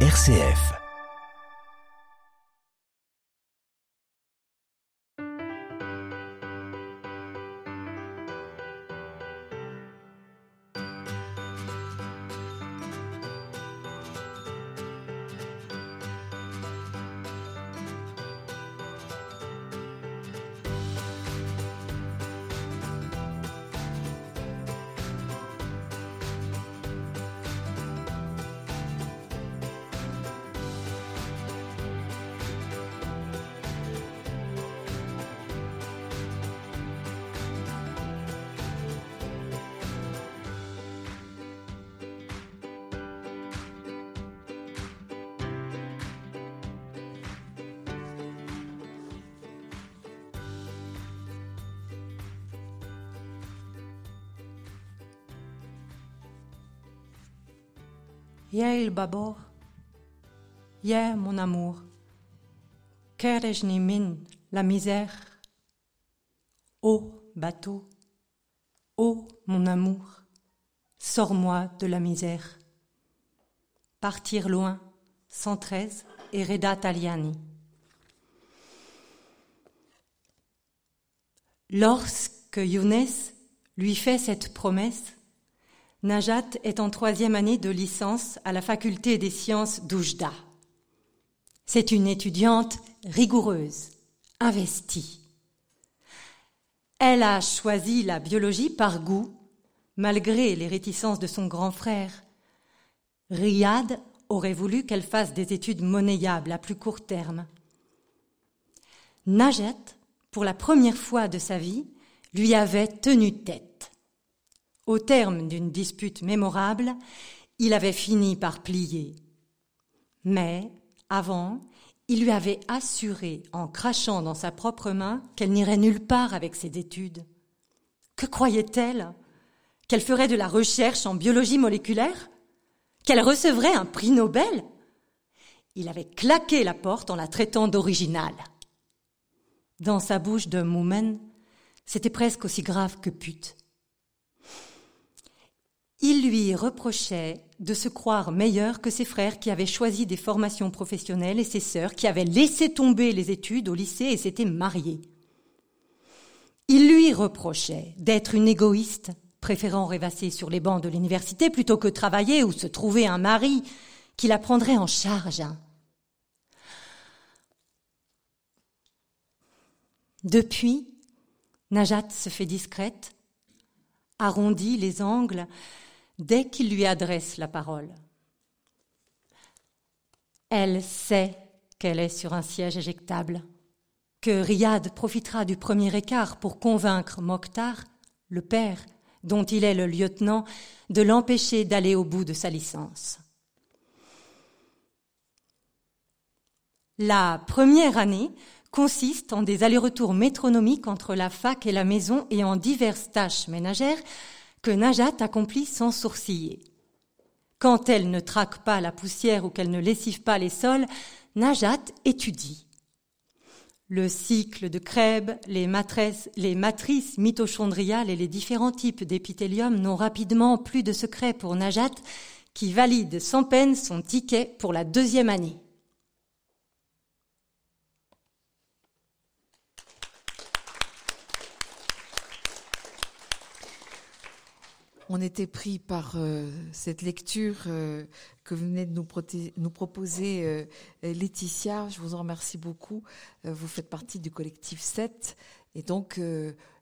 RCF. Babor, Yeah, mon amour, min la misère. Ô bateau, ô mon amour, sors-moi de la misère. Partir loin, 113 et Reda Taliani. Lorsque Younes lui fait cette promesse, Najat est en troisième année de licence à la faculté des sciences d'Oujda. C'est une étudiante rigoureuse, investie. Elle a choisi la biologie par goût, malgré les réticences de son grand frère. Riyad aurait voulu qu'elle fasse des études monnayables à plus court terme. Najat, pour la première fois de sa vie, lui avait tenu tête. Au terme d'une dispute mémorable, il avait fini par plier. Mais, avant, il lui avait assuré, en crachant dans sa propre main, qu'elle n'irait nulle part avec ses études. Que croyait-elle? Qu'elle ferait de la recherche en biologie moléculaire? Qu'elle recevrait un prix Nobel? Il avait claqué la porte en la traitant d'originale. Dans sa bouche de Moumen, c'était presque aussi grave que pute. Il lui reprochait de se croire meilleur que ses frères qui avaient choisi des formations professionnelles et ses sœurs qui avaient laissé tomber les études au lycée et s'étaient mariées. Il lui reprochait d'être une égoïste, préférant rêvasser sur les bancs de l'université plutôt que travailler ou se trouver un mari qui la prendrait en charge. Depuis, Najat se fait discrète, arrondit les angles dès qu'il lui adresse la parole. Elle sait qu'elle est sur un siège éjectable, que Riyad profitera du premier écart pour convaincre Mokhtar, le père, dont il est le lieutenant, de l'empêcher d'aller au bout de sa licence. La première année consiste en des allers-retours métronomiques entre la fac et la maison et en diverses tâches ménagères que Najat accomplit sans sourciller. Quand elle ne traque pas la poussière ou qu'elle ne lessive pas les sols, Najat étudie. Le cycle de Krebs, les, les matrices mitochondriales et les différents types d'épithélium n'ont rapidement plus de secret pour Najat, qui valide sans peine son ticket pour la deuxième année. On était pris par euh, cette lecture euh, que venait de nous, proposer euh, Laetitia. Je vous en remercie beaucoup. vous faites partie du collectif 7. Et donc,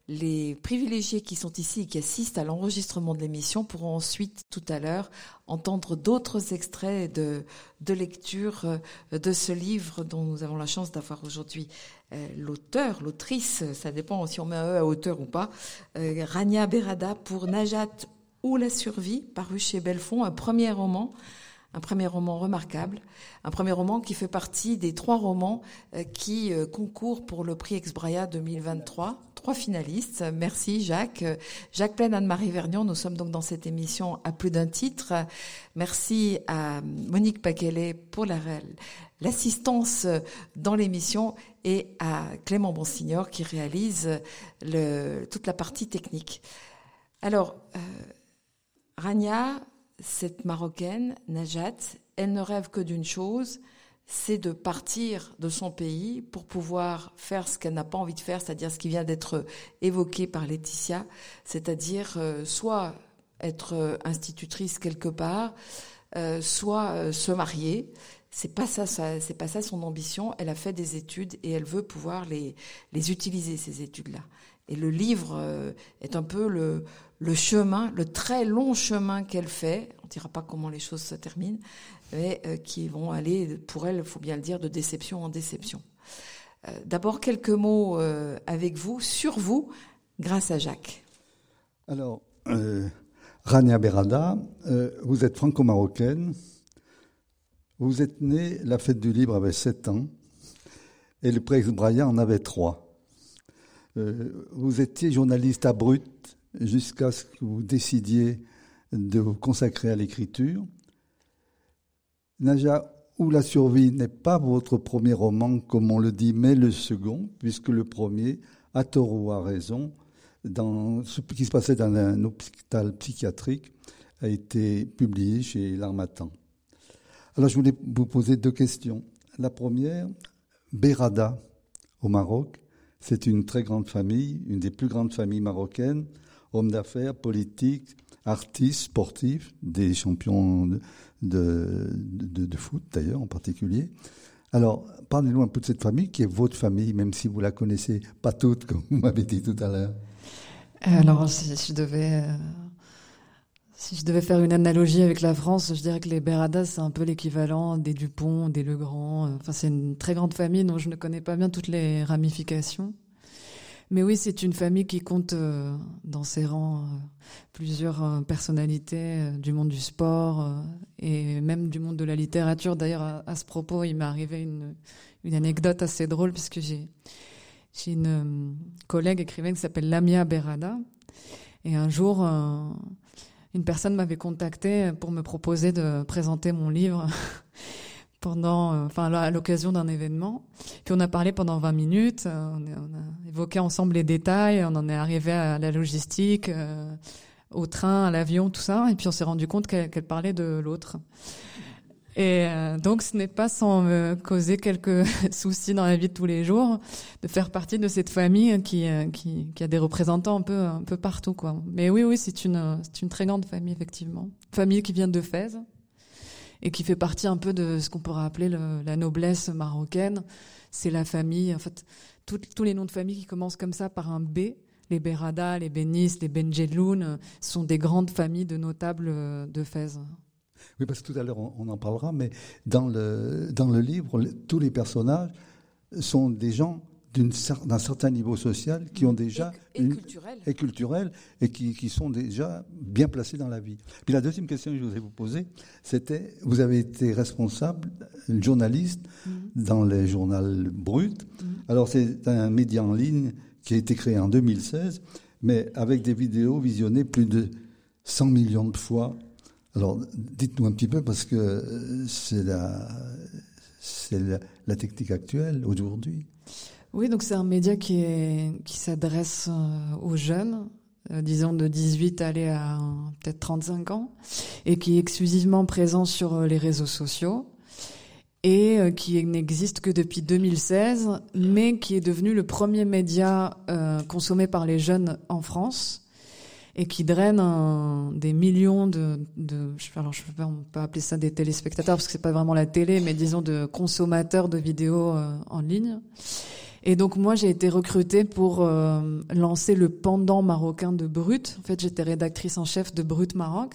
les privilégiés qui sont ici et qui assistent à l'enregistrement de l'émission pourront ensuite, tout à l'heure, entendre d'autres extraits de, de lecture de ce livre dont nous avons la chance d'avoir aujourd'hui l'auteur, l'autrice, ça dépend si on met un E à hauteur ou pas, Rania Berada pour Najat ou la survie, paru chez Belfond, un premier roman, un premier roman remarquable, un premier roman qui fait partie des trois romans euh, qui euh, concourent pour le prix Exbraya 2023. Trois finalistes. Merci Jacques. Jacques Plaine, Anne-Marie Vernion. Nous sommes donc dans cette émission à plus d'un titre. Merci à Monique Paquelet pour l'assistance dans l'émission et à Clément Bonsignor qui réalise toute la partie technique. Alors, euh, Rania, cette Marocaine, Najat, elle ne rêve que d'une chose, c'est de partir de son pays pour pouvoir faire ce qu'elle n'a pas envie de faire, c'est-à-dire ce qui vient d'être évoqué par Laetitia, c'est-à-dire euh, soit être euh, institutrice quelque part, euh, soit se marier. C'est pas ça, c'est pas ça son ambition. Elle a fait des études et elle veut pouvoir les les utiliser ces études-là. Et le livre est un peu le le chemin, le très long chemin qu'elle fait. On dira pas comment les choses se terminent, mais euh, qui vont aller, pour elle, il faut bien le dire, de déception en déception. Euh, d'abord, quelques mots euh, avec vous, sur vous, grâce à Jacques. Alors, Rania Berada, vous êtes franco-marocaine. Vous êtes née, la fête du libre avait 7 ans, et le prince Brian en avait 3. vous étiez journaliste à Brut jusqu'à ce que vous décidiez de vous consacrer à l'écriture. Naja, ou la survie n'est pas votre premier roman, comme on le dit, mais le second, puisque le premier, à tort ou à raison, dans ce qui se passait dans un hôpital psychiatrique, a été publié chez L'Armatan. Alors je voulais vous poser deux questions. La première, Berada, au Maroc, c'est une très grande famille, une des plus grandes familles marocaines, hommes d'affaires, politiques, artistes, sportifs, des champions de, de, foot d'ailleurs en particulier. Alors, parlez-nous un peu de cette famille qui est votre famille, même si vous la connaissez pas toute, comme vous m'avez dit tout à l'heure. Alors, si je devais, euh, si je devais faire une analogie avec la France, je dirais que les Beradas, c'est un peu l'équivalent des Dupont, des Legrand. Enfin, c'est une très grande famille dont je ne connais pas bien toutes les ramifications. Mais oui, c'est une famille qui compte euh, dans ses rangs euh, plusieurs euh, personnalités du monde du sport et même du monde de la littérature. D'ailleurs, à, ce propos, il m'est arrivé une, une anecdote assez drôle puisque j'ai j'ai une collègue écrivaine qui s'appelle Lamia Berada. Et un jour, une personne m'avait contacté pour me proposer de présenter mon livre pendant, euh, enfin à l'occasion d'un événement. Puis on a parlé pendant 20 minutes, euh, on, a évoqué ensemble les détails, on en est arrivé à la logistique, euh, au train, à l'avion, tout ça, et puis on s'est rendu compte qu'elle parlait de l'autre. Et donc ce n'est pas sans causer quelques soucis dans la vie de tous les jours de faire partie de cette famille qui, a des représentants un peu un peu partout. Mais oui oui c'est une une très grande famille effectivement. Famille qui vient de Fès et qui fait partie un peu de ce qu'on pourrait appeler la noblesse marocaine. C'est la famille, en fait, tous les noms de famille qui commencent comme ça par un B. Les Berada, les Benis, les Benjeloun sont des grandes familles de notables de Fès. Oui, parce que tout à l'heure on, en parlera, mais dans le, dans le livre, tous les personnages sont des gens d'un certain niveau social qui ont déjà et, et culturel et culturel et qui, qui, sont déjà bien placés dans la vie. Puis la deuxième question que je voudrais vous poser, c'était vous avez été responsable, journaliste mm-hmm. dans les journaux Brut. Mm-hmm. Alors c'est un média en ligne qui a été créé en 2016, mais avec des vidéos visionnées plus de 100 millions de fois. Alors dites-nous un petit peu parce que c'est la c'est la, la technique actuelle aujourd'hui. Oui, donc c'est un média qui s'adresse euh, aux jeunes, euh, disons de 18 à peut-être 35 ans, et qui est exclusivement présent sur euh, les réseaux sociaux et qui n'existe que depuis 2016, mais qui est devenu le premier média consommé par les jeunes en France et qui draine des millions de, alors je peux pas, on peut appeler ça des téléspectateurs parce que c'est pas vraiment la télé, mais disons de consommateurs de vidéos en ligne. Et donc moi j'ai été recrutée pour euh, lancer le pendant marocain de Brut. En fait j'étais rédactrice en chef de Brut Maroc.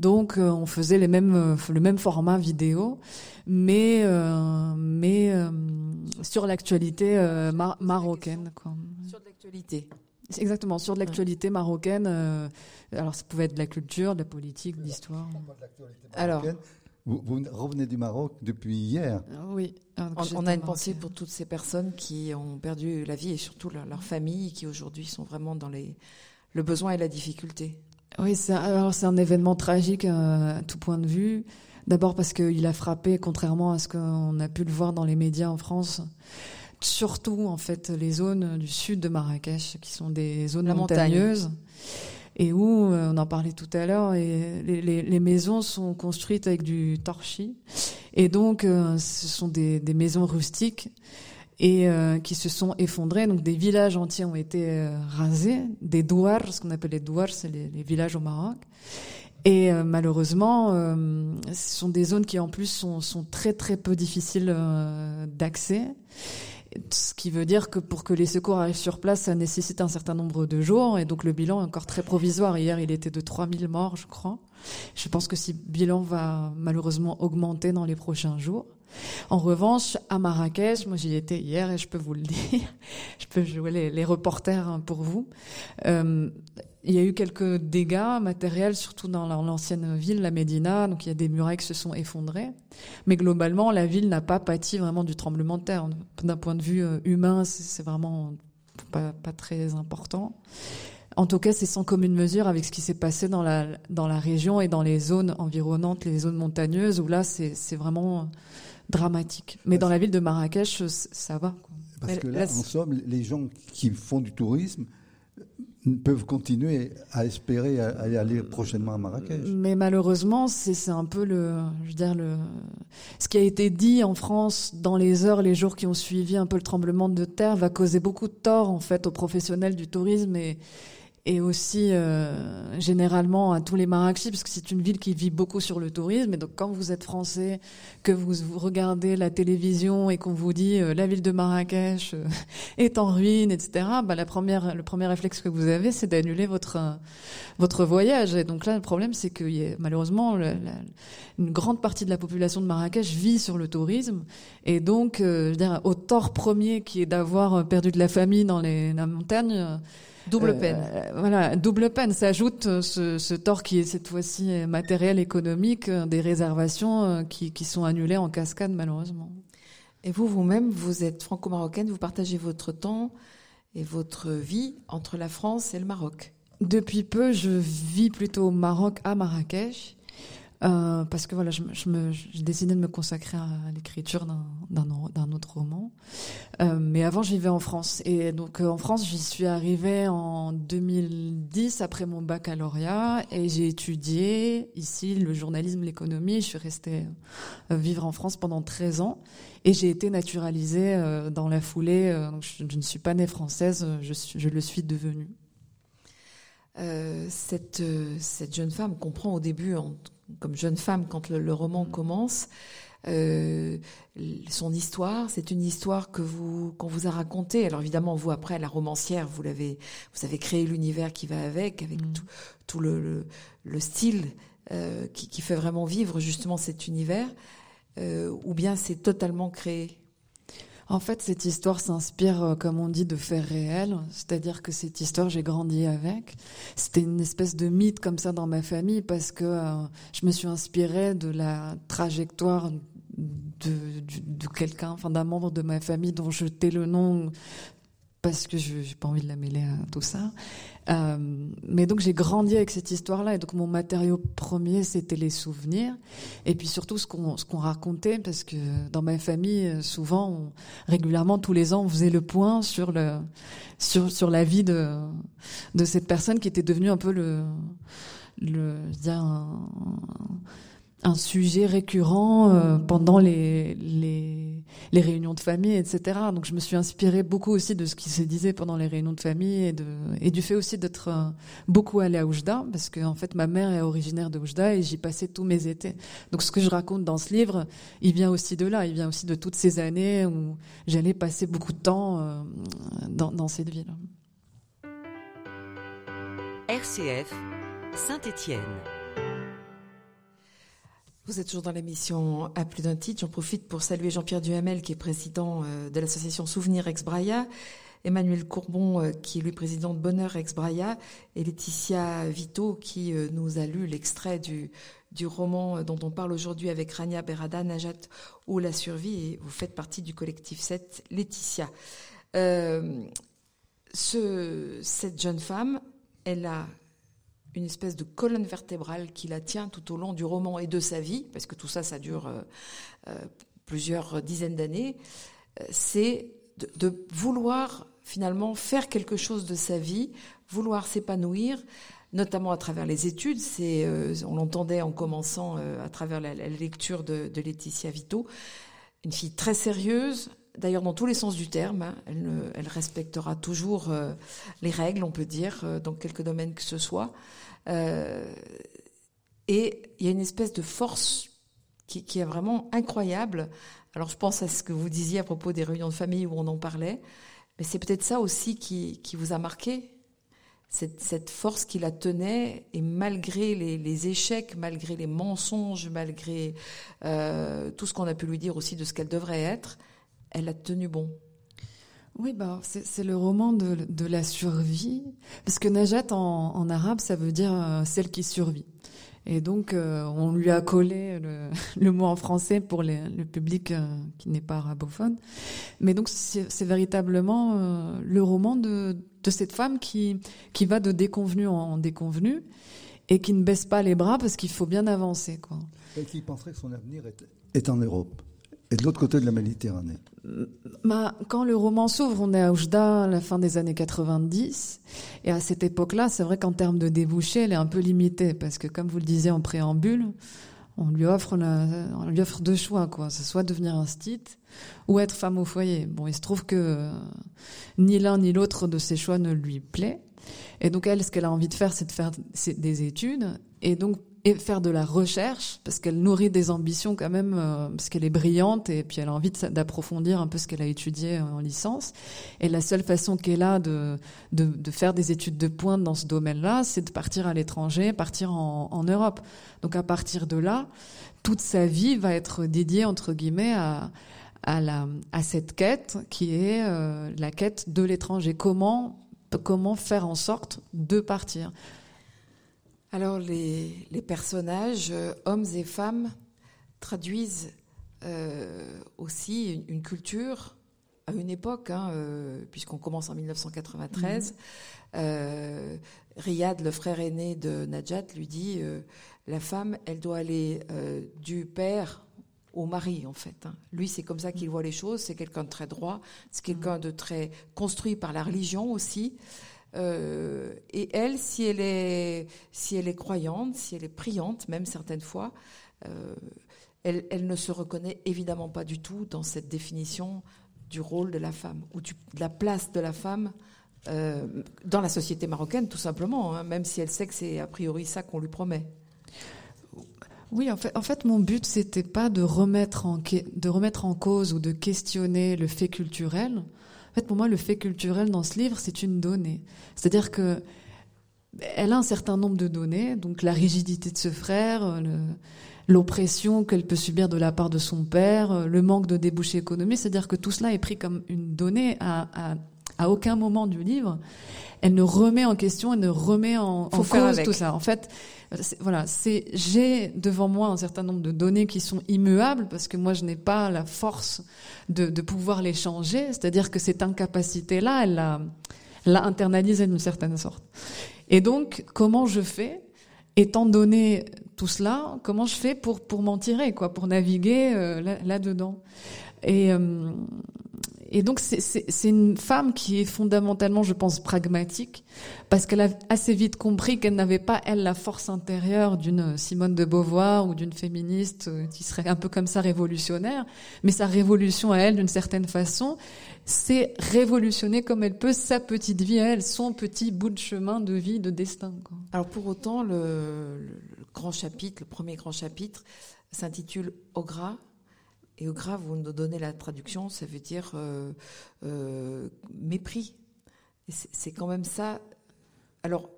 Donc euh, on faisait les mêmes euh, le même format vidéo, mais mais sur l'actualité marocaine. Quoi. Sur l'actualité. Exactement, sur de l'actualité marocaine. alors ça pouvait être de la culture, de la politique, de l'histoire. Alors. Vous, revenez du Maroc depuis hier. Ah oui. On, a une pensée pour toutes ces personnes qui ont perdu la vie et surtout leur familles qui aujourd'hui sont vraiment dans les, le besoin et la difficulté. Oui, c'est alors c'est un événement tragique euh, à tout point de vue. D'abord parce qu'il a frappé, contrairement à ce qu'on a pu le voir dans les médias en France, surtout en fait les zones du sud de Marrakech, qui sont des zones montagneuses. Et où, on en parlait tout à l'heure, les, maisons sont construites avec du torchis. Et donc, ce sont des, maisons rustiques et qui se sont effondrées. Donc des villages entiers ont été rasés, des douars, ce qu'on appelle les douars, c'est les, villages au Maroc. Et euh, malheureusement, euh, ce sont des zones qui en plus sont, très très peu difficiles euh, d'accès. Ce qui veut dire que pour que les secours arrivent sur place, ça nécessite un certain nombre de jours. Et donc le bilan est encore très provisoire. Hier, il était de 3000 morts, je crois. Je pense que ce bilan va malheureusement augmenter dans les prochains jours. En revanche, à Marrakech, moi j'y étais hier et je peux vous le dire, je peux jouer les, reporters hein, pour vous. Euh, il y a eu quelques dégâts matériels, surtout dans l'ancienne ville, la Médina. Donc il y a des murailles qui se sont effondrées. Mais globalement, la ville n'a pas pâti vraiment du tremblement de terre. D'un point de vue euh, humain, c'est vraiment pas, pas, très important. En tout cas, c'est sans commune mesure avec ce qui s'est passé dans la, dans la région et dans les zones environnantes, les zones montagneuses, où là, c'est vraiment dramatique. Mais dans la ville de Marrakech, ça va. Parce que là, en somme, les gens qui font du tourisme peuvent continuer à espérer aller prochainement à Marrakech. Mais malheureusement, c'est un peu le, je veux dire le, ce qui a été dit en France dans les heures, les jours qui ont suivi un peu le tremblement de terre va causer beaucoup de tort en fait aux professionnels du tourisme et et aussi euh, généralement à tous les Marrakechis, parce que c'est une ville qui vit beaucoup sur le tourisme. Et donc quand vous êtes français, que vous, regardez la télévision et qu'on vous dit euh, la ville de Marrakech euh, est en ruine, etc., bah, la première, le premier réflexe que vous avez, c'est d'annuler votre votre voyage. Et donc là, le problème, c'est que y a, malheureusement, une grande partie de la population de Marrakech vit sur le tourisme. Et donc, je veux dire, au tort premier qui est d'avoir perdu de la famille dans les, la montagne Double peine. Euh, voilà, double peine. S'ajoute euh, ce, ce, tort qui est cette fois-ci matériel, économique, euh, des réservations qui, qui sont annulées en cascade malheureusement. Et vous, vous-même, vous êtes franco-marocaine, vous partagez votre temps et votre vie entre la France et le Maroc. Depuis peu, je vis plutôt au Maroc, à Marrakech. Euh, parce que voilà, je, me, j'ai décidé de me consacrer à l'écriture d'un, autre roman. Euh, mais avant, je vivais en France. Et donc, euh, en France, j'y suis arrivée en 2010 après mon baccalauréat et j'ai étudié ici le journalisme, l'économie. Je suis restée vivre en France pendant 13 ans et j'ai été naturalisée dans la foulée. donc je, ne suis pas née française, je, le suis devenue. cette, jeune femme comprend au début, comme jeune femme quand le, le roman commence. Euh, son histoire, c'est une histoire que vous qu'on vous a racontée. Alors évidemment, vous après la romancière, vous l'avez, vous avez créé l'univers qui va avec, avec mmh. tout, tout le, le, le, style euh, qui, qui, fait vraiment vivre justement cet univers, euh, ou bien c'est totalement créé? En fait, cette histoire s'inspire, euh, comme on dit, de faits réels. C'est-à-dire que cette histoire, j'ai grandi avec. C'était une espèce de mythe comme ça dans ma famille parce que euh, je me suis inspirée de la trajectoire de, de, quelqu'un, enfin d'un membre de ma famille dont je tais le nom parce que je n'ai pas envie de la mêler à tout ça. Euh, mais donc j'ai grandi avec cette histoire-là et donc mon matériau premier c'était les souvenirs et puis surtout ce qu'on ce racontait parce que dans ma famille souvent on, régulièrement tous les ans on faisait le point sur le sur sur la vie de de cette personne qui était devenue un peu le le je veux dire sujet récurrent euh, pendant les, les, réunions de famille, etc. Donc je me suis inspirée beaucoup aussi de ce qui se disait pendant les réunions de famille et du fait aussi d'être euh, beaucoup allée à Oujda, parce que en fait ma mère est originaire de Oujda et j'y passais tous mes étés. Donc ce que je raconte dans ce livre, il vient aussi de là, il vient aussi de toutes ces années où j'allais passer beaucoup de temps euh, dans, dans cette ville. RCF Saint-Étienne. Vous êtes toujours dans l'émission À plus d'un titre. J'en profite pour saluer Jean-Pierre Duhamel, qui est président de l'association Souvenir Ex-Braya, Emmanuel Courbon, qui est lui président de Bonheur Ex-Braya, et Laetitia Vito, qui nous a lu l'extrait du, roman dont on parle aujourd'hui avec Rania Berada, Najat ou La Survie, et vous faites partie du collectif 7, Laetitia. Euh, ce, cette jeune femme, elle a une espèce de colonne vertébrale qui la tient tout au long du roman et de sa vie, parce que tout ça, ça dure euh, euh, plusieurs dizaines d'années, euh, c'est de, vouloir finalement faire quelque chose de sa vie, vouloir s'épanouir, notamment à travers les études. C'est, on l'entendait en commençant à travers la, lecture de, de, Laetitia Vito, une fille très sérieuse. D'ailleurs, dans tous les sens du terme, hein. elle, respectera toujours euh, les règles, on peut dire, dans quelques domaines que ce soit. et il y a une espèce de force qui, est vraiment incroyable. Alors, je pense à ce que vous disiez à propos des réunions de famille où on en parlait, mais c'est peut-être ça aussi qui, vous a marqué cette, force qui la tenait, et malgré les, échecs, malgré les mensonges, malgré euh, tout ce qu'on a pu lui dire aussi de ce qu'elle devrait être, elle a tenu bon. Oui, bah, c'est le roman de, la survie, parce que Najat en, arabe, ça veut dire euh, celle qui survit. Et donc, euh, on lui a collé le, mot en français pour le public qui n'est pas arabophone. Mais donc, c'est véritablement le roman de, de cette femme qui, qui va de déconvenu en déconvenu et qui ne baisse pas les bras parce qu'il faut bien avancer. Quoi. Et qui penserait que son avenir est, en Europe et de l'autre côté de la Méditerranée. Bah, quand le roman s'ouvre, on est à Oujda la fin des années 90. Et à cette époque-là, c'est vrai qu'en termes de débouchés, elle est un peu limitée. Parce que, comme vous le disiez en préambule, on lui offre, on lui offre deux choix, quoi. C'est soit devenir un ou être femme au foyer. Bon, il se trouve que euh, ni l'un ni l'autre de ces choix ne lui plaît. Et donc elle, ce qu'elle a envie de faire, c'est de faire des études et donc et faire de la recherche parce qu'elle nourrit des ambitions quand même euh, parce qu'elle est brillante et puis elle a envie d'approfondir un peu ce qu'elle a étudié en licence. Et la seule façon qu'elle a de, de, faire des études de pointe dans ce domaine-là c'est de partir à l'étranger partir en, Europe. Donc à partir de là toute sa vie va être dédiée entre guillemets à à cette quête qui est euh, la quête de l'étranger. Comment, comment faire en sorte de partir? Alors les, les personnages, euh, hommes et femmes, traduisent euh, aussi une, culture à une époque, hein, puisqu'on commence en 1993. Mmh. Riyad, le frère aîné de Najat, lui dit la femme, elle doit aller du père au mari en fait. Hein. Lui, c'est comme ça qu'il voit les choses. C'est quelqu'un de très droit, c'est quelqu'un de très construit par la religion aussi. Euh, et elle, si elle est, si elle est croyante, si elle est priante, même certaines fois, euh, elle, elle, ne se reconnaît évidemment pas du tout dans cette définition du rôle de la femme ou de la place de la femme euh, dans la société marocaine, tout simplement, hein, même si elle sait que c'est a priori ça qu'on lui promet. Oui, en fait, en fait, mon but c'était pas de remettre en de remettre en cause ou de questionner le fait culturel. Pour moi, le fait culturel dans ce livre, c'est une donnée. C'est-à-dire que elle a un certain nombre de données, donc la rigidité de ce frère, l'oppression qu'elle peut subir de la part de son père, le manque de débouchés économiques. C'est-à-dire que tout cela est pris comme une donnée à, à aucun moment du livre. Elle ne remet en question, elle ne remet en, en cause tout ça. En fait, voilà, c'est j'ai devant moi un certain nombre de données qui sont immuables parce que moi je n'ai pas la force de, de pouvoir les changer. C'est-à-dire que cette incapacité-là, elle l'a, l'a internalisée d'une certaine sorte. Et donc, comment je fais, étant donné tout cela, comment je fais pour pour m'en tirer, quoi, pour naviguer euh, là, dedans. Et euh, et donc c'est une femme qui est fondamentalement, je pense, pragmatique, parce qu'elle a assez vite compris qu'elle n'avait pas, elle, la force intérieure d'une Simone de Beauvoir ou d'une féministe euh, qui serait un peu comme ça révolutionnaire, mais sa révolution à elle, d'une certaine façon, c'est révolutionner comme elle peut sa petite vie à elle, son petit bout de chemin de vie, de destin. Quoi. Alors pour autant, le, grand chapitre, le premier grand chapitre, s'intitule Ogra, et au grave, vous nous donnez la traduction, ça veut dire euh, euh, mépris. C'est quand même ça. Alors,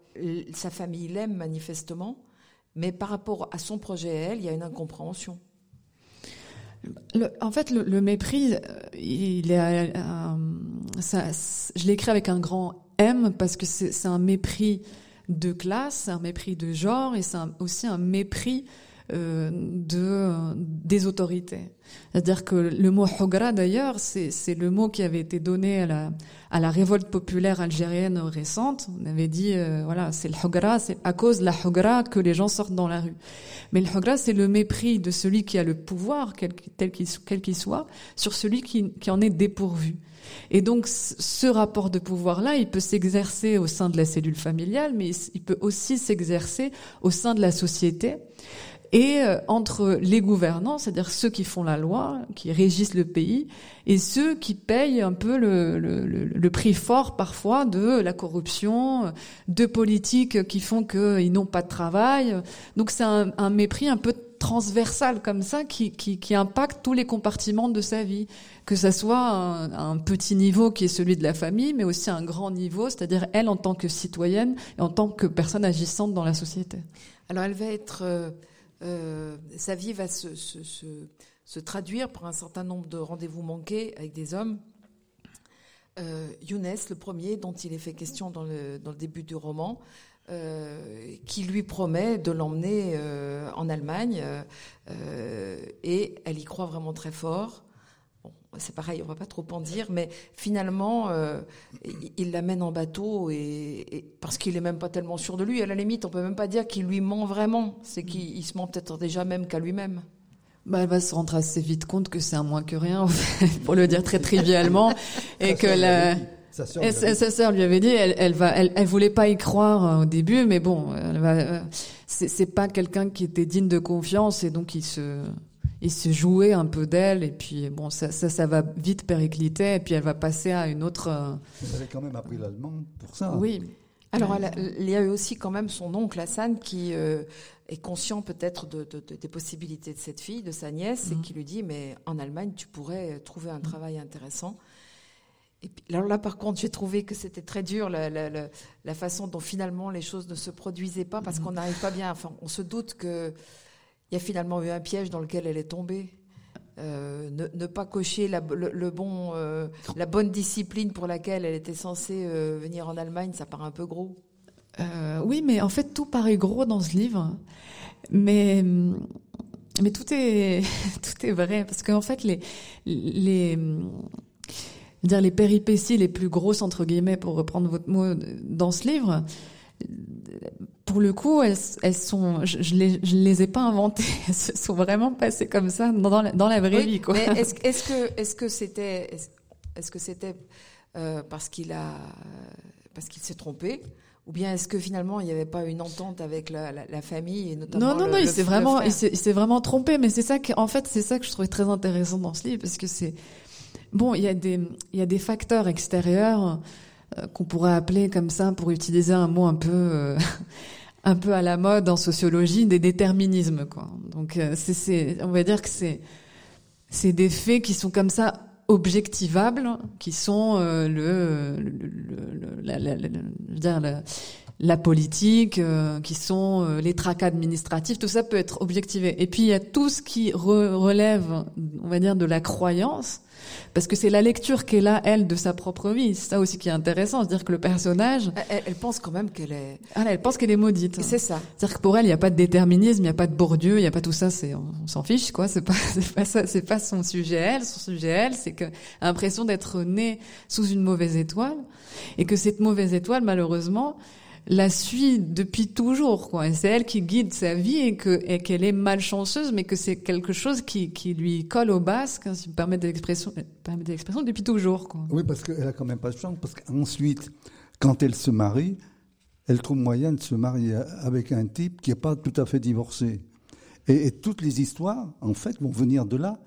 sa famille l'aime manifestement, mais par rapport à son projet à elle, il y a une incompréhension. en fait, le, mépris, euh, il est, ça, je l'écris avec un grand M parce que c'est un mépris de classe, un mépris de genre et c'est aussi un mépris euh, de des autorités. C'est-à-dire que le mot Hogra, d'ailleurs, c'est le mot qui avait été donné à la, à la révolte populaire algérienne récente. On avait dit, euh, voilà, c'est le Hogra, c'est à cause de la Hogra que les gens sortent dans la rue. Mais le Hogra, c'est le mépris de celui qui a le pouvoir, quel qu'il quel qu'il soit, sur celui qui, qui en est dépourvu. Et donc, ce rapport de pouvoir-là, il peut s'exercer au sein de la cellule familiale, mais il peut aussi s'exercer au sein de la société et euh, entre les gouvernants, c'est-à-dire ceux qui font la loi, qui régissent le pays, et ceux qui payent un peu le, prix fort parfois de la corruption, de politiques qui font qu'ils n'ont pas de travail. Donc c'est un, mépris un peu transversal comme ça qui, impacte tous les compartiments de sa vie, que ça soit un, un, petit niveau qui est celui de la famille, mais aussi un grand niveau, c'est-à-dire elle en tant que citoyenne et en tant que personne agissante dans la société. Alors elle va être euh, sa vie va se, se, se, traduire par un certain nombre de rendez-vous manqués avec des hommes. Euh, Younes, le premier, dont il est fait question dans le, dans le début du roman, euh, qui lui promet de l'emmener euh, en Allemagne, et elle y croit vraiment très fort c'est pareil, on va pas trop en dire, mais finalement, euh, il l'amène en bateau et, parce qu'il est même pas tellement sûr de lui. À la limite, on peut même pas dire qu'il lui ment vraiment. C'est qu'il se ment peut-être déjà même qu'à lui-même. Bah, elle va se rendre assez vite compte que c'est un moins que rien, pour le dire très trivialement, et que la sa sœur, lui, avait dit, elle, elle va, elle, elle, voulait pas y croire euh, au début, mais bon, elle va, euh, c'est pas quelqu'un qui était digne de confiance et donc il se, il se jouait un peu d'elle et puis bon ça, ça, ça va vite péricliter et puis elle va passer à une autre. Euh, Vous avez quand même appris l'allemand pour ça. Oui. Alors il y a eu aussi quand même son oncle Hassan qui euh, est conscient peut-être de, de, de, des possibilités de cette fille, de sa nièce, et mhm. qui lui dit mais en Allemagne tu pourrais trouver un travail intéressant. Et puis, alors là, par contre, j'ai trouvé que c'était très dur la, la, la, la, façon dont finalement les choses ne se produisaient pas parce mhm. qu'on n'arrive pas bien. Enfin, on se doute que il y a finalement eu un piège dans lequel elle est tombée. Euh, ne, pas cocher la, le, bon, euh, la bonne discipline pour laquelle elle était censée euh, venir en Allemagne, ça paraît un peu gros. oui, mais en fait, tout paraît gros dans ce livre. Mais, mais tout est, tout est vrai. Parce qu'en fait, les, les, dire les péripéties les plus grosses, entre guillemets, pour reprendre votre mot, dans ce livre, pour le coup, elles, elles sont, je, je, les, je les ai pas inventées. Elles se sont vraiment passées comme ça dans la, dans la vraie vie, quoi. Mais est-ce, est-ce que, est-ce que c'était, est-ce que c'était euh, parce qu'il a, parce qu'il s'est trompé? Ou bien est-ce que finalement il n'y avait pas une entente avec la, la, la famille et notamment Non, non, non, il s'est vraiment, il s'est, il s'est vraiment trompé. Mais c'est ça que, en fait, c'est ça que je trouvais très intéressant dans ce livre parce que c'est bon, il y a des, il y a des facteurs extérieurs qu'on pourrait appeler comme ça, pour utiliser un mot un peu euh, un peu à la mode en sociologie, des déterminismes. Quoi. Donc euh, c'est, on va dire que c'est c'est des faits qui sont comme ça objectivables, qui sont le, le, la, la, la, dire, la, politique, qui sont les tracas administratifs, tout ça peut être objectivé. Et puis il y a tout ce qui relève, on va dire, de la croyance, parce que c'est la lecture qu'elle a, elle, de sa propre vie. C'est ça aussi qui est intéressant, c'est-à-dire que le personnage... Elle, pense quand même qu'elle est... Ah, elle pense qu'elle est maudite. C'est ça. C'est-à-dire que pour elle, il n'y a pas de déterminisme, il n'y a pas de Bourdieu, il n'y a pas tout ça, c'est, on, s'en fiche, quoi. C'est pas, c'est pas ça, c'est pas son sujet, elle. Son sujet, elle, c'est a l'impression d'être née sous une mauvaise étoile. Et que cette mauvaise étoile, malheureusement, la suit depuis toujours, quoi. c'est elle qui guide sa vie et que et qu'elle est malchanceuse, mais que c'est quelque chose qui, qui lui colle au basque, hein, si me permet l'expression, permet l'expression depuis toujours, quoi. Oui, parce qu'elle a quand même pas de chance, parce qu'ensuite, quand elle se marie, elle trouve moyen de se marier avec un type qui n'est pas tout à fait divorcé. Et, toutes les histoires, en fait, vont venir de là,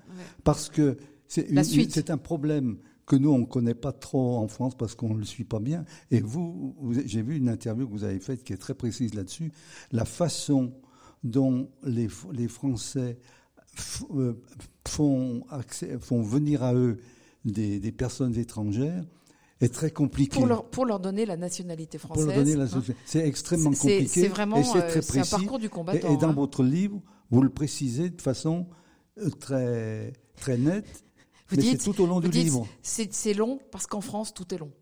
parce que c'est un problème que nous, on ne connaît pas trop en France parce qu'on ne le suit pas bien. Et vous, j'ai vu une interview que vous avez faite qui est très précise là-dessus. La façon dont les, les Français euh, font, font venir à eux des, des personnes étrangères est très compliquée. Pour leur, pour leur donner la nationalité française. La. C'est extrêmement compliqué. C'est vraiment, et très précis. un parcours du combattant. Et, et dans hein. votre livre, vous le précisez de façon euh, très, très nette vous dites, tout au long du livre. C'est long parce qu'en France, tout est long.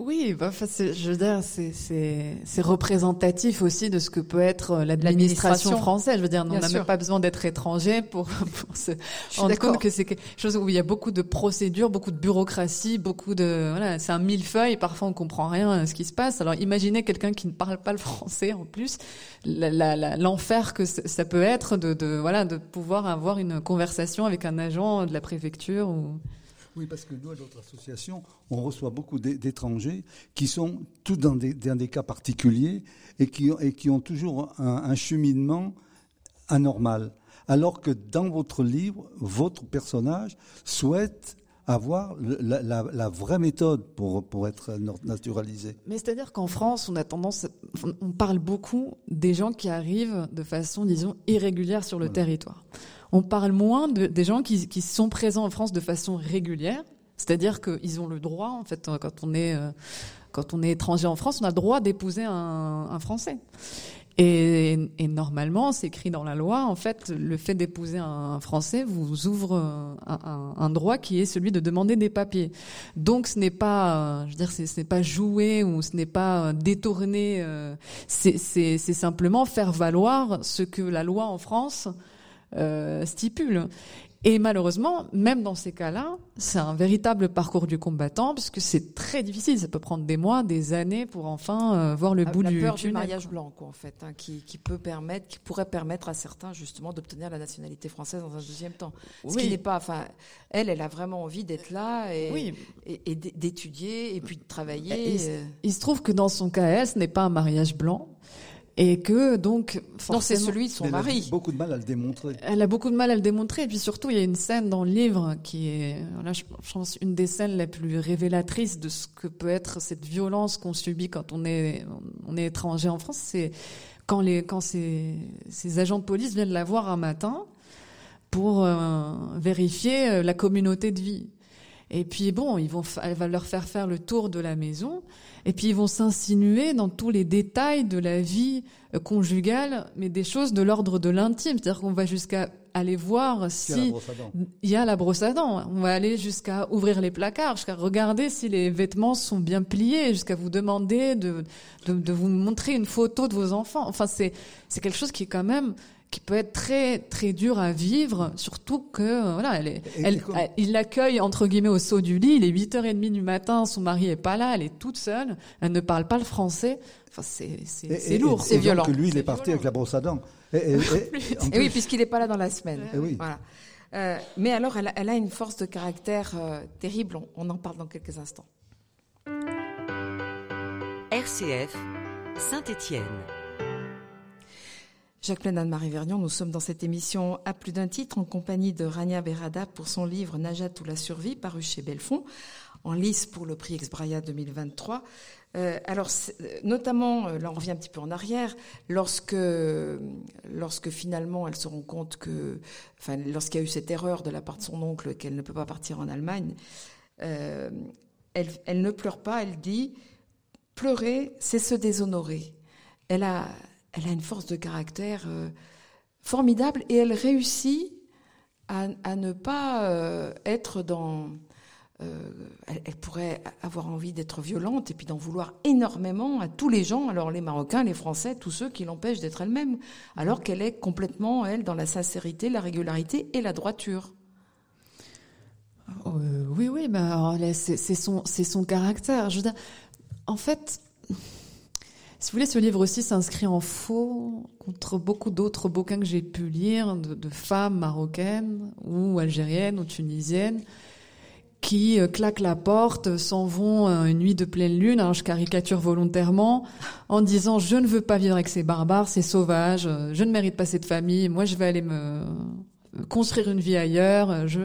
Oui, bah, je veux dire, c'est représentatif aussi de ce que peut être euh, l'administration française. Je veux dire, on n'a même pas besoin d'être étranger pour, pour se rendre compte que c'est quelque chose où il y a beaucoup de procédures, beaucoup de bureaucratie, beaucoup de voilà, c'est un millefeuille. Parfois, on comprend rien à ce qui se passe. Alors, imaginez quelqu'un qui ne parle pas le français en plus, l'enfer que ça peut être de, de voilà de pouvoir avoir une conversation avec un agent de la préfecture ou oui, parce que nous, à notre association, on reçoit beaucoup d'étrangers qui sont tous dans des, dans des, cas particuliers et qui, et qui ont toujours un, cheminement anormal. Alors que dans votre livre, votre personnage souhaite avoir la, la, vraie méthode pour, pour être naturalisé. Mais c'est-à-dire qu'en France, on a tendance, on parle beaucoup des gens qui arrivent de façon, disons, irrégulière sur le territoire on parle moins de, des gens qui, sont présents en France de façon régulière, c'est-à-dire qu'ils ont le droit, en fait, quand on est euh, quand on est étranger en France, on a le droit d'épouser un, un, Français. Et, et normalement, c'est écrit dans la loi, en fait, le fait d'épouser un, Français vous ouvre un, un, droit qui est celui de demander des papiers. Donc, ce n'est pas, je veux dire, ce n'est pas jouer ou ce n'est pas détourner. Euh, c'est simplement faire valoir ce que la loi en France euh, stipule. Et malheureusement, même dans ces cas-là, c'est un véritable parcours du combattant, parce que c'est très difficile. Ça peut prendre des mois, des années pour enfin euh, voir le bout la du peur du mariage blanc, quoi, en fait, hein, qui, qui, peut permettre, qui pourrait permettre à certains justement d'obtenir la nationalité française dans un deuxième temps. Ce qui n'est pas, enfin, elle, elle a vraiment envie d'être là et, et, d'étudier et puis de travailler. Il, euh. il, se trouve que dans son cas, elle, ce n'est pas un mariage blanc et que donc non c'est celui de son mari. Elle a beaucoup de mal à le démontrer. Elle a beaucoup de mal à le démontrer et puis surtout il y a une scène dans le livre qui est là je pense une des scènes les plus révélatrices de ce que peut être cette violence qu'on subit quand on est on est étranger en France c'est quand les quand ces ces agents de police viennent la voir un matin pour euh, vérifier euh, la communauté de vie. Et puis bon, ils vont, elle va leur faire faire le tour de la maison. Et puis ils vont s'insinuer dans tous les détails de la vie euh, conjugale, mais des choses de l'ordre de l'intime. C'est-à-dire qu'on va jusqu'à aller voir si il y a la brosse à dents. On va aller jusqu'à ouvrir les placards, jusqu'à regarder si les vêtements sont bien pliés, jusqu'à vous demander de, de, de vous montrer une photo de vos enfants. Enfin, c'est c'est quelque chose qui est quand même qui peut être très très dur à vivre, surtout que voilà, elle est, elle, il l'accueille entre guillemets au saut du lit. Il est 8h30 du matin, son mari est pas là, elle est toute seule, elle ne parle pas le français. Enfin, c'est c'est lourd, c'est violent. Que lui, il est, parti avec la brosse à dents. Et, oui, puisqu'il n'est pas là dans la semaine. Oui. Voilà. Euh, mais alors, elle a, elle a, une force de caractère euh, terrible. On, on en parle dans quelques instants. RCF, Saint-Étienne. Jacqueline Anne-Marie Vernion, nous sommes dans cette émission à plus d'un titre en compagnie de Rania Berada pour son livre Najat ou la survie, paru chez Belfond, en lice pour le prix Exbraya 2023. Euh, alors, notamment, euh, là on revient un petit peu en arrière, lorsque, finalement elle se rend compte que, enfin, lorsqu'il y a eu cette erreur de la part de son oncle qu'elle ne peut pas partir en Allemagne, euh, elle, elle ne pleure pas, elle dit, pleurer, c'est se déshonorer. Elle a, elle a une force de caractère euh, formidable et elle réussit à, ne pas euh, être dans... Euh, elle, pourrait avoir envie d'être violente et puis d'en vouloir énormément à tous les gens, alors les Marocains, les Français, tous ceux qui l'empêchent d'être elle-même, alors qu'elle est complètement, elle, dans la sincérité, la régularité et la droiture. oui, oui, mais c'est son, caractère. En fait, si vous voulez, ce livre aussi s'inscrit en faux contre beaucoup d'autres bouquins que j'ai pu lire de, femmes marocaines ou algériennes ou tunisiennes qui euh, claquent la porte, s'en vont euh, une nuit de pleine lune, alors je caricature volontairement, en disant je ne veux pas vivre avec ces barbares, ces sauvages, euh, je ne mérite pas cette famille, moi je vais aller me construire une vie ailleurs. Je...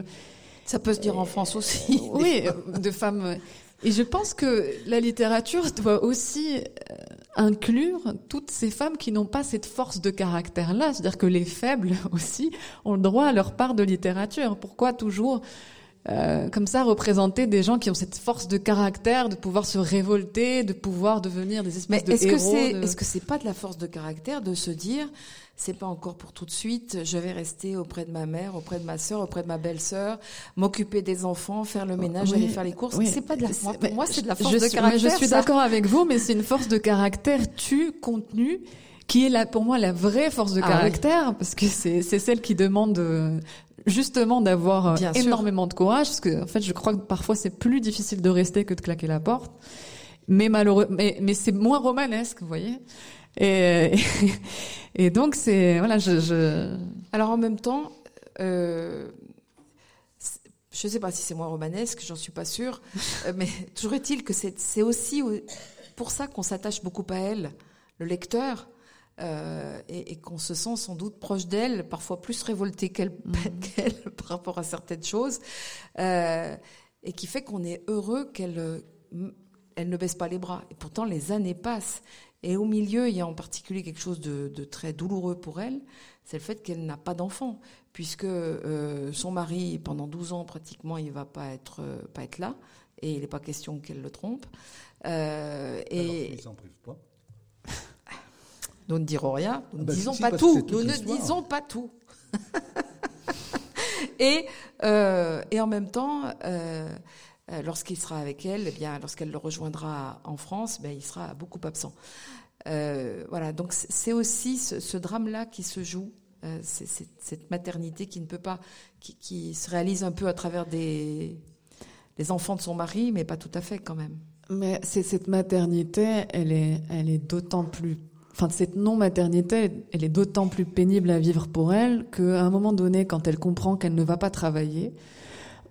Ça peut se dire en France aussi. Oui, de femmes. Et je pense que la littérature doit aussi inclure toutes ces femmes qui n'ont pas cette force de caractère-là. C'est-à-dire que les faibles aussi ont le droit à leur part de littérature. Pourquoi toujours euh, comme ça représenter des gens qui ont cette force de caractère, de pouvoir se révolter, de pouvoir devenir des espèces Mais de est-ce héros que c'est est-ce que c'est pas de la force de caractère de se dire c'est pas encore pour tout de suite. Je vais rester auprès de ma mère, auprès de ma sœur, auprès de ma belle-sœur, m'occuper des enfants, faire le ménage, aller faire les courses. C'est pas de la, moi, pour moi, c'est de la force je de suis, caractère. Je suis d'accord avec vous, mais c'est une force de caractère tu contenu qui est là pour moi la vraie force de Ah caractère parce que c'est c'est celle qui demande euh, justement d'avoir euh, sûr. énormément de courage parce que en fait je crois que parfois c'est plus difficile de rester que de claquer la porte mais malheureux mais mais c'est moins romanesque vous voyez et et donc c'est voilà je, je Alors en même temps, euh, je ne sais pas si c'est moins romanesque, j'en suis pas sûre, euh, mais toujours est-il que c'est c'est aussi au- pour ça qu'on s'attache beaucoup à elle, le lecteur, euh, et, et qu'on se sent sans doute proche d'elle, parfois plus révolté qu'elle qu'elle par rapport à certaines choses, euh, et qui fait qu'on est heureux qu'elle elle ne baisse pas les bras. Et pourtant, les années passent. Et au milieu, il y a en particulier quelque chose de, de très douloureux pour elle, c'est le fait qu'elle n'a pas d'enfant, puisque euh, son mari, pendant 12 ans pratiquement, il va pas être, euh, pas être là, et il n'est pas question qu'elle le trompe. Euh, et s'en privent pas. nous ne dirons rien, nous Ah ne bah, disons si, pas tout, nous ne disons pas tout. et, euh, et en même temps, euh, lorsqu'il sera avec elle, eh bien, lorsqu'elle le rejoindra en France, ben, il sera beaucoup absent. Euh, voilà, donc c'est aussi ce, drame-là qui se joue, euh, cette maternité qui ne peut pas, qui, qui se réalise un peu à travers des les enfants de son mari, mais pas tout à fait quand même. Mais c'est cette maternité, elle est, elle est d'autant plus, enfin cette non-maternité, elle est d'autant plus pénible à vivre pour elle qu'à un moment donné, quand elle comprend qu'elle ne va pas travailler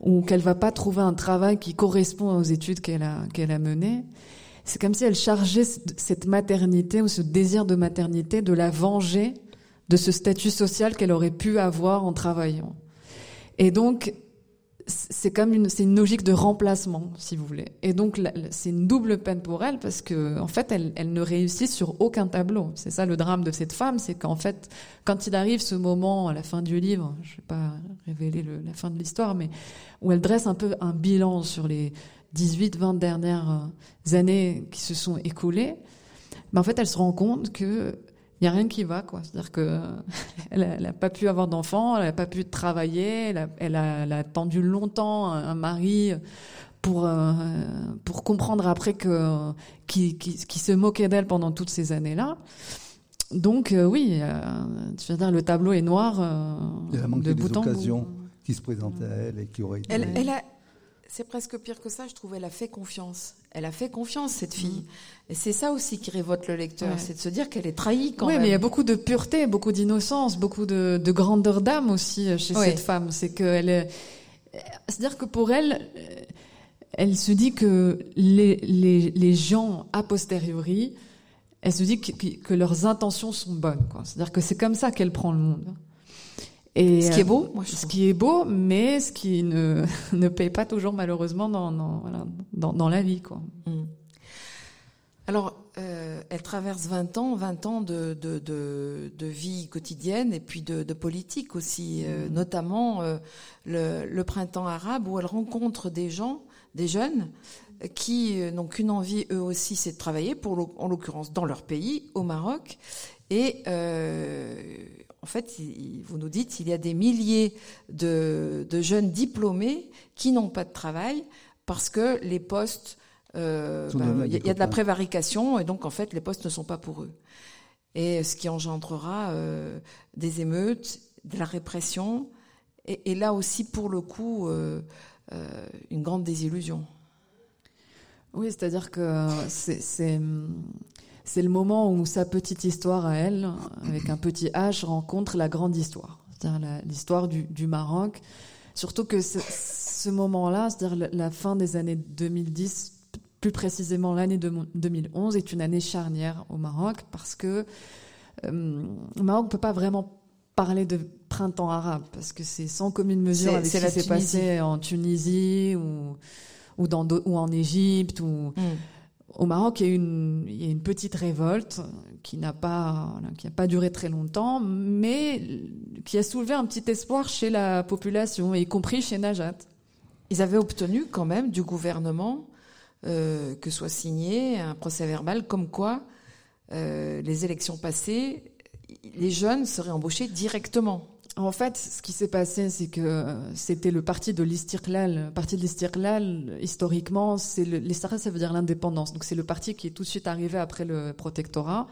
ou qu'elle va pas trouver un travail qui correspond aux études qu'elle a qu'elle a menées, c'est comme si elle chargeait cette maternité ou ce désir de maternité de la venger de ce statut social qu'elle aurait pu avoir en travaillant. Et donc, c'est comme une, c'est une logique de remplacement, si vous voulez. Et donc, c'est une double peine pour elle parce que, en fait, elle, elle ne réussit sur aucun tableau. C'est ça le drame de cette femme, c'est qu'en fait, quand il arrive ce moment à la fin du livre, je vais pas révéler le- la fin de l'histoire, mais où elle dresse un peu un bilan sur les 18, 20 dernières euh, années qui se sont écoulées, mais en fait, elle se rend compte que il y a rien qui va, quoi. C'est-à-dire que elle a, elle a pas pu avoir d'enfants, elle a pas pu travailler, elle a, elle a, elle a attendu longtemps un, mari pour euh, pour comprendre après que qui qui, qui se moquait d'elle pendant toutes ces années-là. Donc euh, oui, euh, veux dire le tableau est noir euh, Elle a manqué de des bout. occasions qui se présentaient à elle et qui auraient été. Elle, elle a, c'est presque pire que ça, je trouve. Elle a fait confiance. Elle a fait confiance, cette fille. Et c'est ça aussi qui révolte le lecteur, Ouais. c'est de se dire qu'elle est trahie quand Oui, même. mais il y a beaucoup de pureté, beaucoup d'innocence, beaucoup de, de grandeur d'âme aussi euh, chez Oui. cette femme. C'est que elle, est- c'est-à-dire que pour elle, euh, elle se dit que les, les, les gens a posteriori, elle se dit que, que- leurs intentions sont bonnes. C'est-à-dire que c'est comme ça qu'elle prend le monde. Et Ce qui est euh, beau, moi, je ce trouve. qui est beau, mais ce qui ne, ne paye pas toujours malheureusement dans, dans, voilà, dans, dans la vie. Quoi. Mm. Alors, euh, elle traverse 20 ans, 20 ans de, de, de, de vie quotidienne et puis de, de politique aussi, euh, notamment euh, le, le printemps arabe où elle rencontre des gens, des jeunes, qui n'ont qu'une envie, eux aussi, c'est de travailler, pour en l'occurrence dans leur pays, au Maroc. Et en fait, il- vous nous dites, il y a des milliers de, de jeunes diplômés qui n'ont pas de travail parce que les postes euh, ben, il y, a- y de la prévarication et donc en fait les postes ne sont pas pour eux. Et ce qui engendrera euh, des émeutes, de la répression et, et là aussi pour le coup euh, euh, une grande désillusion. Oui, c'est-à-dire que c'est c'est le moment où sa petite histoire à elle, avec un petit H, rencontre la grande histoire, c'est-à-dire l'histoire du, du Maroc. Surtout que ce, ce moment-là, c'est-à-dire la, fin des années 2010, plus précisément l'année de- 2011, est une année charnière au Maroc parce que euh, le Maroc ne peut pas vraiment parler de printemps arabe parce que c'est sans commune mesure avec ce qui s'est passé en Tunisie ou ou, dans, d'au- ou en Égypte ou au Maroc, il y a a une petite révolte qui n'a pas, voilà, qui n'a pas duré très longtemps, mais qui a soulevé un petit espoir chez la population, y compris chez Najat. Ils avaient obtenu quand même du gouvernement euh, que soit signé un procès verbal comme quoi euh, les élections passées, les jeunes seraient embauchés directement. En fait, ce qui s'est passé, c'est que c'était le parti de l'Istiklal. Le parti de l'Istiklal, historiquement, c'est l'Istiklal, ça veut dire l'indépendance. Donc c'est le parti qui est tout de suite arrivé après le protectorat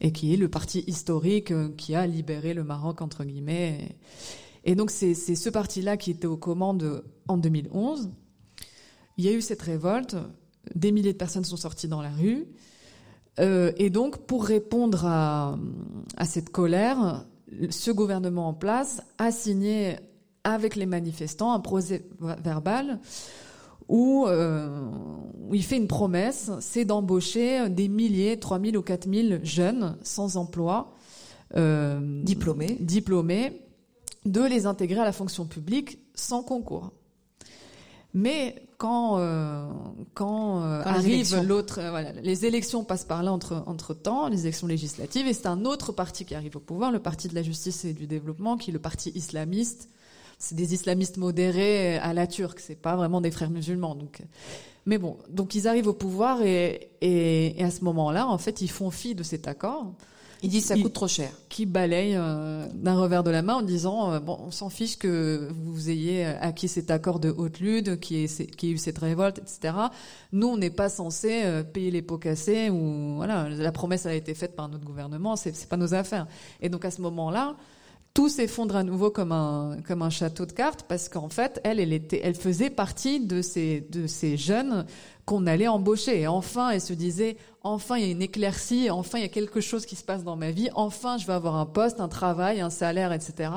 et qui est le parti historique euh, qui a libéré le Maroc entre guillemets. Et donc c'est ce parti-là qui était aux commandes en 2011. Il y a eu cette révolte, des milliers de personnes sont sorties dans la rue. Euh, et donc, pour répondre à, cette colère, ce gouvernement en place a signé avec les manifestants un procès verbal où, euh, où il fait une promesse, c'est d'embaucher des milliers, 3000 ou 4000 jeunes sans emploi, euh, diplômés, diplômés, de les intégrer à la fonction publique sans concours. Mais quand euh, quand, euh, arrive l'autre, euh, voilà, les élections passent par là entre entre temps, les élections législatives, et c'est un autre parti qui arrive au pouvoir, le parti de la justice et du développement, qui est le parti islamiste. C'est des islamistes modérés à la turque, c'est pas vraiment des frères musulmans. Donc, mais bon, donc ils arrivent au pouvoir et et, et à ce moment-là, en fait, ils font fi de cet accord. Ils disent ça coûte trop cher. Qui balaye euh, d'un revers de la main en disant euh, bon, on s'en fiche que vous ayez acquis cet accord de haute lutte, qui ait, qui ait eu cette révolte, etc. Nous, on n'est pas censé euh, payer les pots cassés ou voilà, la promesse a été faite par notre gouvernement, c'est, c'est pas nos affaires. Et donc à ce moment-là, tout s'effondre à nouveau comme un comme un château de cartes parce qu'en fait elle elle était elle faisait partie de ces de ces jeunes qu'on allait embaucher. Et enfin elle se disait enfin il y a une éclaircie enfin il y a quelque chose qui se passe dans ma vie enfin je vais avoir un poste un travail un salaire etc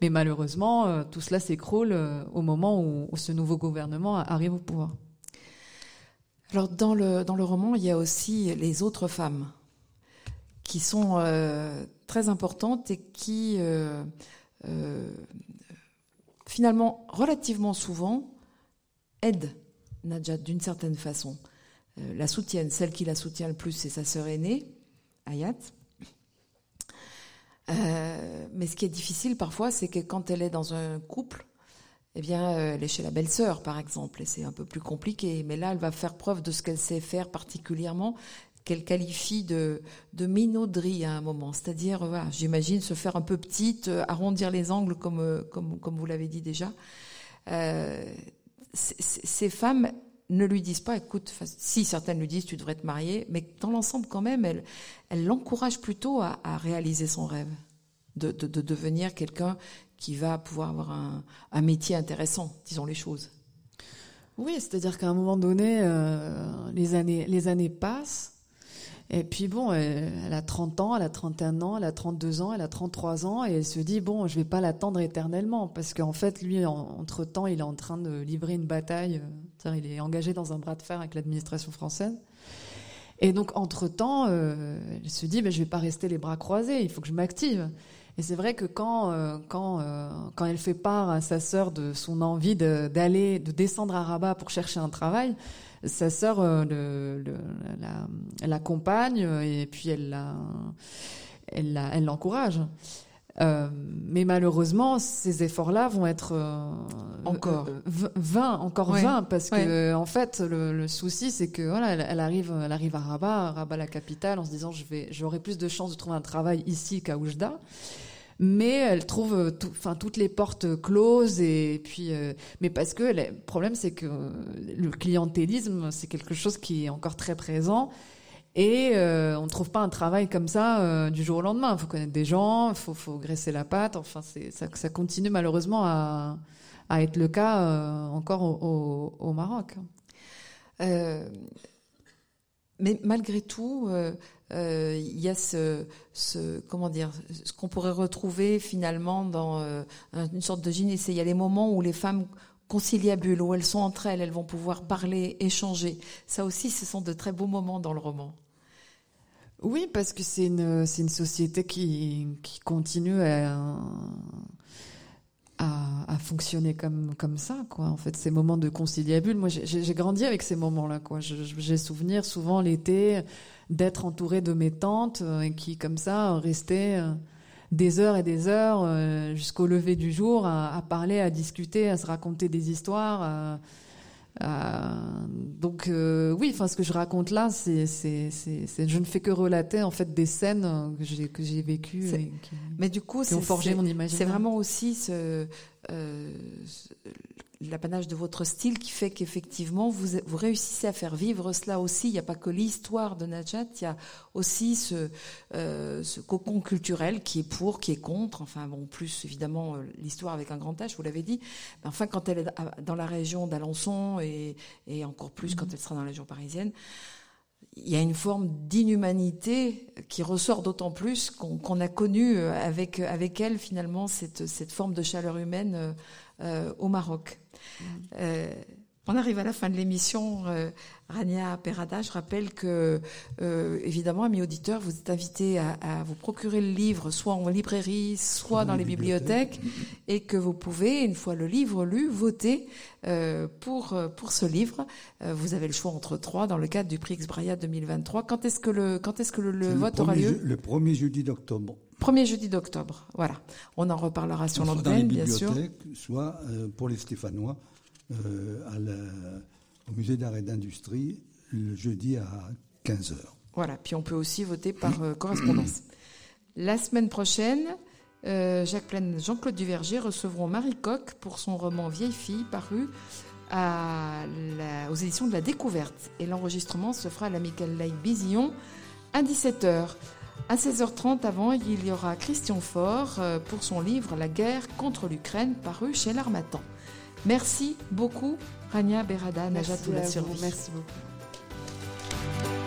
mais malheureusement euh, tout cela s'écroule euh, au moment où, ce nouveau gouvernement arrive au pouvoir. Alors dans le dans le roman il y a aussi les autres femmes qui sont euh, très importantes et qui, euh, euh, finalement, relativement souvent, aident Najat d'une certaine façon. la soutiennent. Celle qui la soutient le plus, c'est sa sœur aînée, Ayat. mais ce qui est difficile parfois, c'est que quand elle est dans un couple, eh bien, elle est chez la belle-sœur, par exemple, et c'est un peu plus compliqué. Mais là, elle va faire preuve de ce qu'elle sait faire particulièrement, qu'elle qualifie de, de minauderie à un moment. C'est-à-dire, j'imagine se faire un peu petite, euh, arrondir les angles comme, euh, comme, vous l'avez dit déjà. Euh, ces femmes ne lui disent pas, écoute, si certaines lui disent, tu devrais te marier, mais dans l'ensemble quand même, elle, elle l'encourage plutôt à, réaliser son rêve, de, de, de devenir quelqu'un qui va pouvoir avoir un, métier intéressant, disons les choses. Oui, c'est-à-dire qu'à un moment donné, les années les années passent et puis bon, elle, a 30 ans, elle a 31 ans, elle a 32 ans, elle a 33 ans, et elle se dit bon, je vais pas l'attendre éternellement, parce qu'en fait, lui, entre temps, il est en train de livrer une bataille. Euh, il est engagé dans un bras de fer avec l'administration française. Et donc, entre temps, euh, elle se dit, ben, je vais pas rester les bras croisés, il faut que je m'active. Et c'est vrai que quand euh, quand euh, quand elle fait part à sa sœur de son envie d'aller de, descendre à Rabat pour chercher un travail, sa sœur euh, le, l'accompagne et puis elle la, elle la, elle l'encourage. Euh, mais malheureusement, ces efforts-là vont être euh, encore. vains, encore vains, parce que en fait, le, le souci, c'est que voilà, elle, arrive, elle arrive à Rabat, Rabat la capitale, en se disant je vais, j'aurai plus de chances de trouver un travail ici qu'à Oujda mais elle trouve euh, enfin toutes les portes closes et puis euh, mais parce que le problème c'est que le clientélisme c'est quelque chose qui est encore très présent et euh, on ne trouve pas un travail comme ça du jour au lendemain. Il faut connaître des gens, il faut, graisser la pâte. Enfin, ça, continue malheureusement à, être le cas encore au, Maroc. Euh, mais malgré tout, euh, il y a ce, ce comment dire, ce qu'on pourrait retrouver finalement dans euh, une sorte de gynécée. Il y a les moments où les femmes conciliabulent, où elles sont entre elles, elles vont pouvoir parler, échanger. Ça aussi, ce sont de très beaux moments dans le roman. Oui, parce que c'est une, une société qui, qui continue à à, fonctionner comme comme ça quoi en fait ces moments de conciliabule moi j'ai grandi avec ces moments là quoi j'ai souvenir souvent l'été d'être entouré de mes tantes euh, et qui comme ça restaient euh, des heures et des heures euh, jusqu'au lever du jour à, à, parler à discuter à se raconter des histoires donc euh, oui, enfin ce que je raconte là, c'est, c'est, c'est, je ne fais que relater en fait des scènes que j'ai que j'ai vécues et qui, mais du coup, qui ont forgé mon imaginaire. C'est vraiment aussi ce, euh, l'apanage de votre style qui fait qu'effectivement vous, vous réussissez à faire vivre cela aussi. Il n'y a pas que l'histoire de Najat, il y a aussi ce, euh, ce cocon culturel qui est pour, qui est contre. Enfin bon, plus évidemment euh, l'histoire avec un grand H, vous l'avez dit. Enfin, quand elle est dans la région d'Alençon et, et encore plus quand elle sera dans la région parisienne, il y a une forme d'inhumanité qui ressort d'autant plus qu'on a connu euh, avec, avec elle finalement cette, cette forme de chaleur humaine euh, au Maroc. Euh, on arrive à la fin de l'émission. Euh, Rania Perada, je rappelle que, euh, évidemment, amis auditeurs, vous êtes invités à, à, vous procurer le livre, soit en librairie, soit dans, dans les bibliothèques, et que vous pouvez, une fois le livre lu, voter euh, pour pour ce livre. Vous avez le choix entre trois dans le cadre du prix Xbraya 2023. Quand est-ce que le quand est-ce que le, le vote le aura lieu Le premier jeudi d'octobre. Premier jeudi d'octobre, voilà. On en reparlera sur l'antenne, bien sûr. Soit euh, pour les Stéphanois euh, à la, au musée d'art et d'industrie le jeudi à 15h. Voilà, puis on peut aussi voter par euh, correspondance. La semaine prochaine, euh, Jacques Plaine, Jean-Claude Duverger recevront Marie Coq pour son roman Vieille fille paru à la, aux éditions de la Découverte. Et l'enregistrement se fera à l'Amical Lake Bizillon à 17h. À 16h30 avant, il y aura Christian Faure pour son livre La guerre contre l'Ukraine paru chez l'Armatan. Merci beaucoup, Rania Berada Najatoula Merci beaucoup.